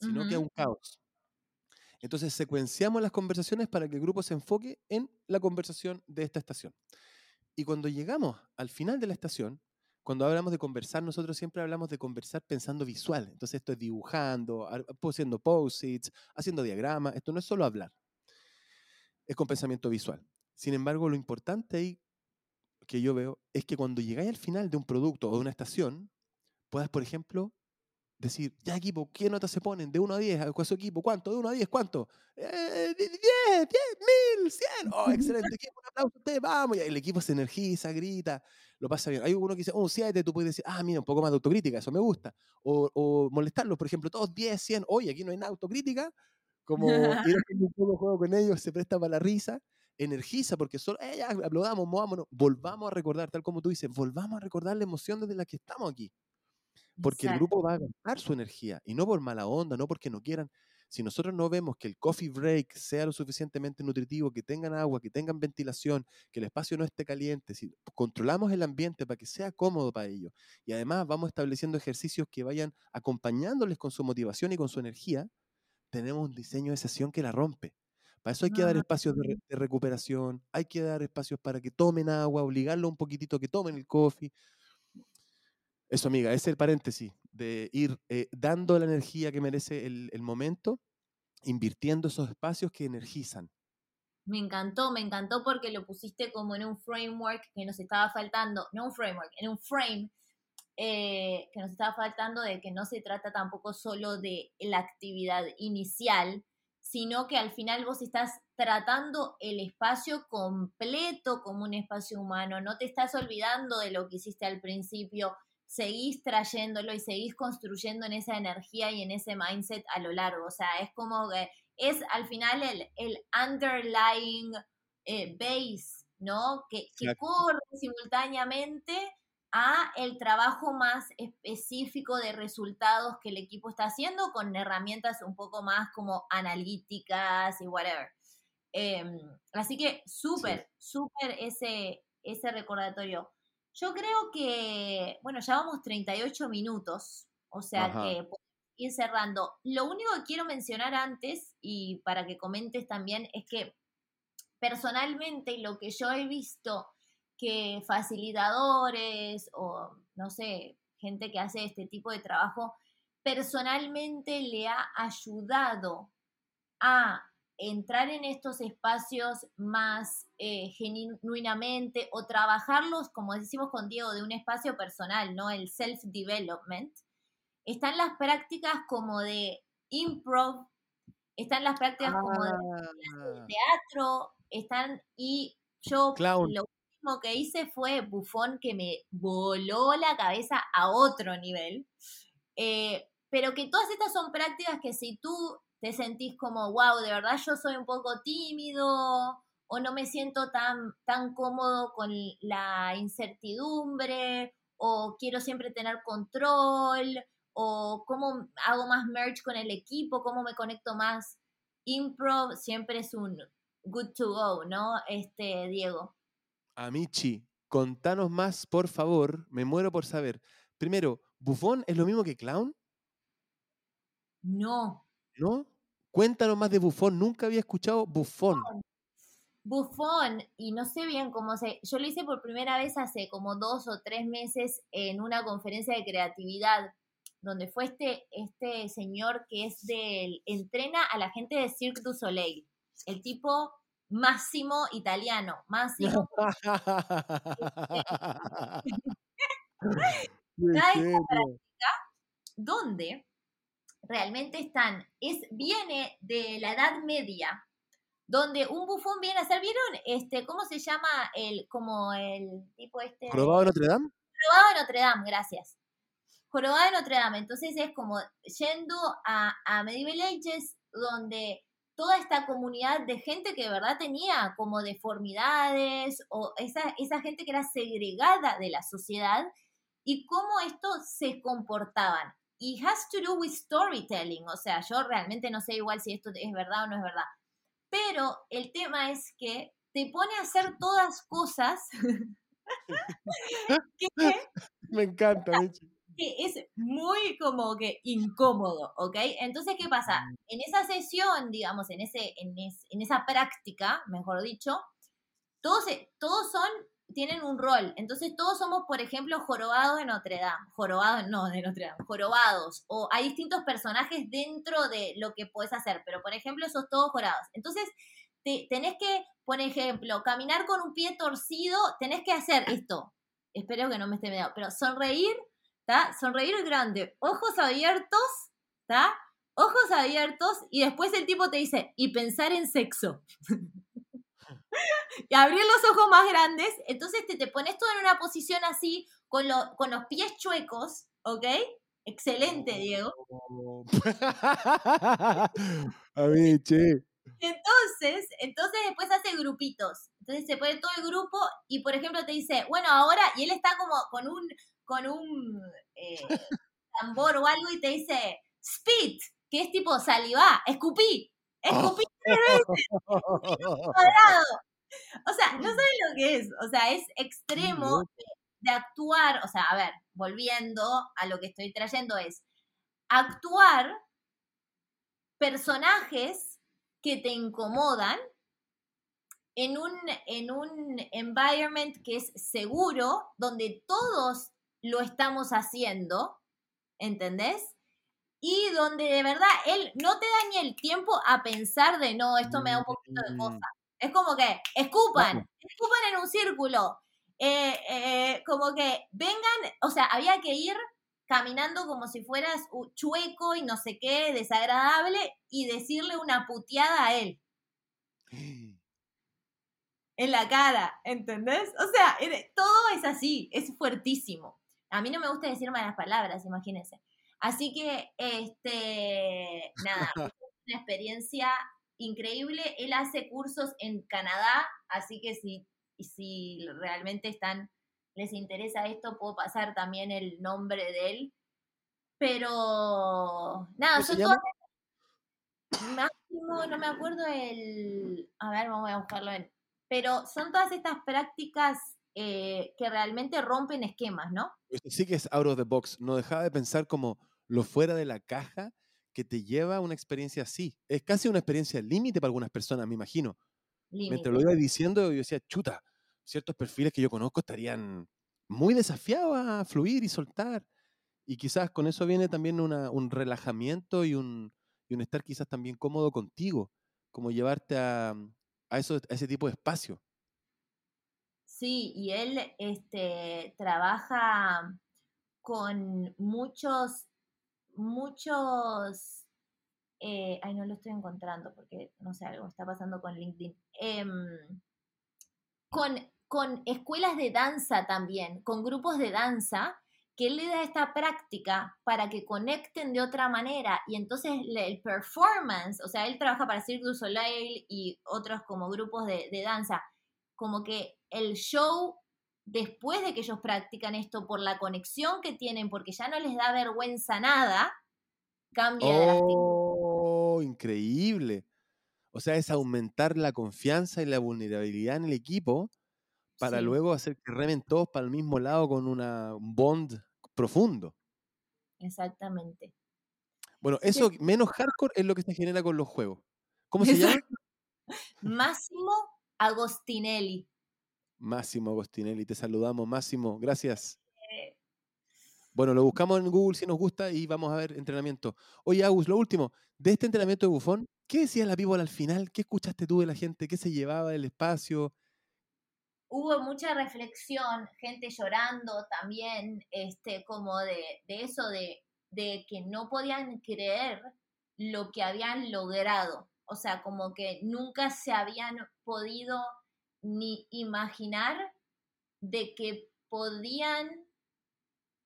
sino que es un caos. Entonces secuenciamos las conversaciones para que el grupo se enfoque en la conversación de esta estación. Y cuando llegamos al final de la estación, cuando hablamos de conversar, nosotros siempre hablamos de conversar pensando visual. Entonces esto es dibujando, haciendo post-its, haciendo diagramas. Esto no es solo hablar, es con pensamiento visual. Sin embargo, lo importante ahí que yo veo es que cuando llegáis al final de un producto o de una estación, puedas, por ejemplo, decir, ya equipo, ¿qué notas se ponen? De 1 a 10, ¿a su equipo? ¿Cuánto? ¿De 1 a 10? ¿Cuánto? Eh, 10, 10, 1000, 100. Oh, excelente *laughs* equipo, un aplauso a ustedes, vamos. Y el equipo se energiza, grita, lo pasa bien. Hay uno que dice, oh, 7, tú puedes decir, ah, mira, un poco más de autocrítica, eso me gusta. O, o molestarlos, por ejemplo, todos 10, 100, oye, aquí no hay nada autocrítica. Como *laughs* ir haciendo un juego con ellos, se presta para la risa energiza, porque solo, eh, ya, aplaudamos, movámonos, volvamos a recordar, tal como tú dices, volvamos a recordar la emoción desde la que estamos aquí. Porque el grupo va a gastar su energía, y no por mala onda, no porque no quieran. Si nosotros no vemos que el coffee break sea lo suficientemente nutritivo, que tengan agua, que tengan ventilación, que el espacio no esté caliente, si controlamos el ambiente para que sea cómodo para ellos, y además vamos estableciendo ejercicios que vayan acompañándoles con su motivación y con su energía, tenemos un diseño de sesión que la rompe. Para eso hay que dar espacios de, recuperación, hay que dar espacios para que tomen agua, obligarlo un poquitito a que tomen el coffee. Eso, amiga, ese es el paréntesis de ir eh, dando la energía que merece el, el momento, invirtiendo esos espacios que energizan. Me encantó, me encantó porque lo pusiste como en un framework que nos estaba faltando, no un framework, en un frame eh, que nos estaba faltando de que no se trata tampoco solo de la actividad inicial, sino que al final vos estás tratando el espacio completo como un espacio humano, no te estás olvidando de lo que hiciste al principio, seguís trayéndolo y seguís construyendo en esa energía y en ese mindset a lo largo, o sea, es como que es al final el, el underlying eh, base, ¿no? Que, que corre simultáneamente a el trabajo más específico de resultados que el equipo está haciendo con herramientas un poco más como analíticas y whatever. Em, así que súper, súper ese, ese recordatorio. Yo creo que, bueno, ya vamos 38 minutos, o sea que ir cerrando. Lo único que quiero mencionar antes, y para que comentes también, es que personalmente lo que yo he visto que facilitadores o, no sé, gente que hace este tipo de trabajo, personalmente le ha ayudado a entrar en estos espacios más eh, genuinamente o trabajarlos, como decimos con Diego, de un espacio personal, ¿no? El self-development. Están las prácticas como de improv, están las prácticas como de ah. teatro, están y yo lo que hice fue bufón que me voló la cabeza a otro nivel. Eh, pero que todas estas son prácticas que si tú te sentís como, wow, de verdad yo soy un poco tímido o no me siento tan, tan cómodo con la incertidumbre o quiero siempre tener control o cómo hago más merge con el equipo, cómo me conecto más. Improv siempre es un good to go, ¿no? Este, Diego. Amichi, contanos más, por favor. Me muero por saber. Primero, ¿bufón es lo mismo que clown? No. ¿No? Cuéntanos más de bufón. Nunca había escuchado bufón. bufón y no sé bien cómo se... Yo lo hice por primera vez hace como dos o tres meses en una conferencia de creatividad donde fue este, este señor que es del... entrena a la gente de Cirque du Soleil, el tipo máximo italiano, máximo... *laughs* donde realmente están, es, viene de la Edad Media, donde un bufón viene a ser, ¿vieron? Este, ¿cómo se llama el, como el tipo este? ¿Jorobado de Notre Dame? Jorobado de Notre Dame, gracias. Jorobado de Notre Dame. Entonces es como yendo a, a Medieval Ages, donde toda esta comunidad de gente que de verdad tenía como deformidades o esa, esa gente que era segregada de la sociedad y cómo estos se comportaban. Y has to do with storytelling, o sea, yo realmente no sé igual si esto es verdad o no es verdad, pero el tema es que te pone a hacer todas cosas *laughs* que, *laughs* me encanta, que es muy como que incómodo, ¿ok? Entonces, ¿qué pasa? Mm. En esa sesión, digamos, en, ese, en, en esa práctica, mejor dicho, todos, todos son tienen un rol. Entonces todos somos, por ejemplo, jorobados de Notre Dame. Jorobados, no, de Notre Dame, jorobados. O hay distintos personajes dentro de lo que puedes hacer, pero por ejemplo, sos todos jorobados. Entonces, te, tenés que, por ejemplo, caminar con un pie torcido, tenés que hacer esto. Espero que no me esté medio, pero sonreír, ¿está? Sonreír grande, ojos abiertos, ¿está? Ojos abiertos y después el tipo te dice, y pensar en sexo. *laughs* y abrir los ojos más grandes, entonces te, te pones todo en una posición así, con, con los pies chuecos, ¿ok? Excelente, Diego. *laughs* A mí, che. Entonces, entonces después hace grupitos. Entonces se pone todo el grupo y, por ejemplo, te dice, bueno, ahora, y él está como con un, con un eh, tambor o algo y te dice, spit, que es tipo saliva, escupí, escupí O sea, no sabes lo que es. O sea, es extremo de, actuar. O sea, a ver, volviendo a lo que estoy trayendo, es actuar personajes que te incomodan en un, en un environment que es seguro, donde todos lo estamos haciendo, ¿entendés? y donde de verdad él no te da ni el tiempo a pensar de no, esto me da un poquito de cosa. Es como que escupan, escupan en un círculo. Eh, eh, como que vengan, o sea, había que ir caminando como si fueras chueco y no sé qué, desagradable, y decirle una puteada a él. *gasps* En la cara, ¿entendés? O sea, todo es así, es fuertísimo. A mí no me gusta decir malas palabras, imagínense. Así que, este, nada, *laughs* una experiencia increíble. Él hace cursos en Canadá, así que si, si realmente están, les interesa esto, puedo pasar también el nombre de él. Pero, nada, son todas... Máximo, no me acuerdo el... A ver, vamos a buscarlo en... Pero son todas estas prácticas eh, que realmente rompen esquemas, ¿no? sí que es out of the box. No dejaba de pensar como lo fuera de la caja que te lleva a una experiencia así. Es casi una experiencia límite para algunas personas, me imagino. Mientras lo iba diciendo, yo decía, chuta, ciertos perfiles que yo conozco estarían muy desafiados a fluir y soltar. Y quizás con eso viene también un relajamiento y un, y un, estar quizás también cómodo contigo, como llevarte a, a, eso, a ese tipo de espacio. Sí, y él este, trabaja con muchos muchos, eh, ay, no lo estoy encontrando porque, no sé, algo está pasando con LinkedIn. Em, con, con escuelas de danza también, con grupos de danza, que él le da esta práctica para que conecten de otra manera y entonces el performance, o sea, él trabaja para Cirque du Soleil y otros como grupos de, de danza, como que el show después de que ellos practican esto, por la conexión que tienen, porque ya no les da vergüenza nada, cambia oh, increíble. O sea, es aumentar la confianza y la vulnerabilidad en el equipo para luego hacer que remen todos para el mismo lado con una, un bond profundo. Exactamente. Bueno, eso menos hardcore es lo que se genera con los juegos. ¿Cómo se llama? Máximo Agostinelli. Máximo Agostinelli, te saludamos, Máximo, gracias. Bueno, lo buscamos en Google si nos gusta y vamos a ver entrenamiento. Oye, Agus, lo último, de este entrenamiento de bufón, ¿qué decía la people al final? ¿Qué escuchaste tú de la gente? ¿Qué se llevaba del espacio? Hubo mucha reflexión, gente llorando también, este, como de, eso de, de que no podían creer lo que habían logrado. O sea, como que nunca se habían podido ni imaginar de que podían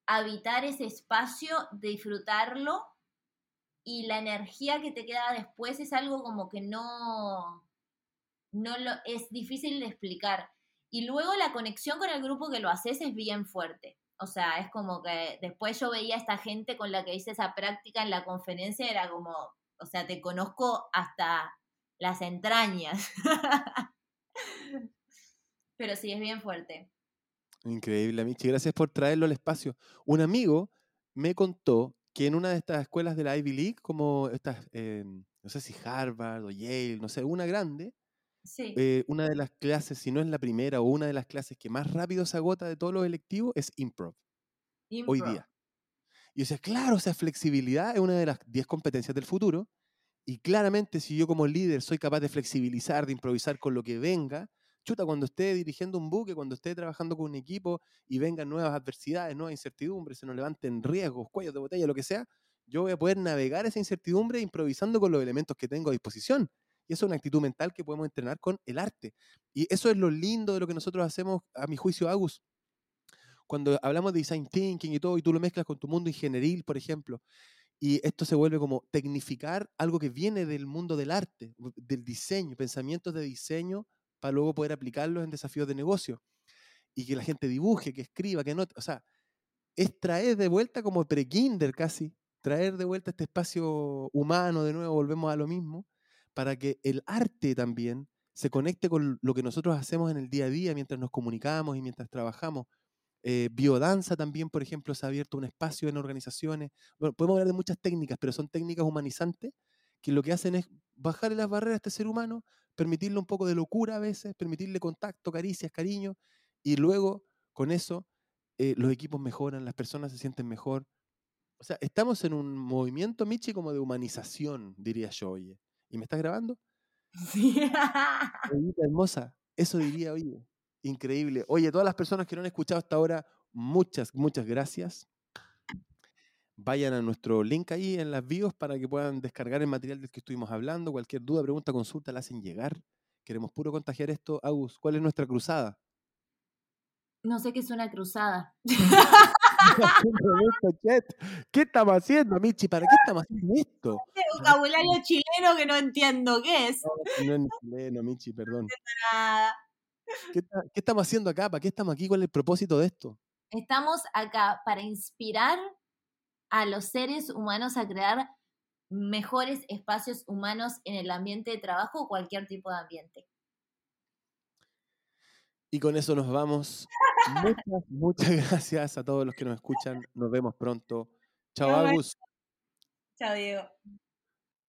habitar ese espacio, disfrutarlo y la energía que te queda después es algo como que no, no lo, es difícil de explicar. Y luego la conexión con el grupo que lo haces es bien fuerte. O sea, es como que después yo veía a esta gente con la que hice esa práctica en la conferencia, era como, o sea, te conozco hasta las entrañas. *laughs* Pero sí, es bien fuerte. Increíble, Michi. Gracias por traerlo al espacio. Un amigo me contó que en una de estas escuelas de la Ivy League, como estas, eh, no sé si Harvard o Yale, no sé, una grande, eh, una de las clases, si no es la primera o una de las clases que más rápido se agota de todos los electivos es improv. Hoy día. Y o sea, claro, o sea, flexibilidad es una de las 10 competencias del futuro. Y claramente, si yo como líder soy capaz de flexibilizar, de improvisar con lo que venga, chuta, cuando esté dirigiendo un buque, cuando esté trabajando con un equipo y vengan nuevas adversidades, nuevas incertidumbres, se nos levanten riesgos, cuellos de botella, lo que sea, yo voy a poder navegar esa incertidumbre improvisando con los elementos que tengo a disposición. Y eso es una actitud mental que podemos entrenar con el arte. Y eso es lo lindo de lo que nosotros hacemos, a mi juicio, Agus. Cuando hablamos de design thinking y todo, y tú lo mezclas con tu mundo ingenieril, por ejemplo, y esto se vuelve como tecnificar algo que viene del mundo del arte, del diseño, pensamientos de diseño para luego poder aplicarlos en desafíos de negocio. Y que la gente dibuje, que escriba, que no, O sea, es traer de vuelta como pre-kinder casi, traer de vuelta este espacio humano, de nuevo volvemos a lo mismo, para que el arte también se conecte con lo que nosotros hacemos en el día a día mientras nos comunicamos y mientras trabajamos. Eh, biodanza también, por ejemplo, se ha abierto un espacio en organizaciones. Bueno, podemos hablar de muchas técnicas, pero son técnicas humanizantes que lo que hacen es bajarle las barreras a este ser humano permitirle un poco de locura a veces, permitirle contacto, caricias, cariño, y luego con eso eh, los equipos mejoran, las personas se sienten mejor. O sea, estamos en un movimiento, Michi, como de humanización, diría yo, oye. ¿Y me estás grabando? *laughs* Sí. hermosa, eso diría, oye. Increíble. Oye, todas las personas que no han escuchado hasta ahora, muchas, muchas gracias vayan a nuestro link ahí en las bios para que puedan descargar el material del que estuvimos hablando. Cualquier duda, pregunta, consulta, la hacen llegar. Queremos puro contagiar esto. Agus, ¿cuál es nuestra cruzada? No sé qué es una cruzada. *laughs* ¿Qué estamos haciendo, Michi? ¿Para qué estamos haciendo esto? *laughs* Este vocabulario chileno que no entiendo qué es. No, es chileno, Michi, perdón. ¿Qué, ¿Qué estamos haciendo acá? ¿Para qué estamos aquí? ¿Cuál es el propósito de esto? Estamos acá para inspirar a los seres humanos a crear mejores espacios humanos en el ambiente de trabajo o cualquier tipo de ambiente. Y con eso nos vamos. Muchas, muchas *laughs* gracias a todos los que nos escuchan. Nos vemos pronto. Chao, Agus. Chao, Diego.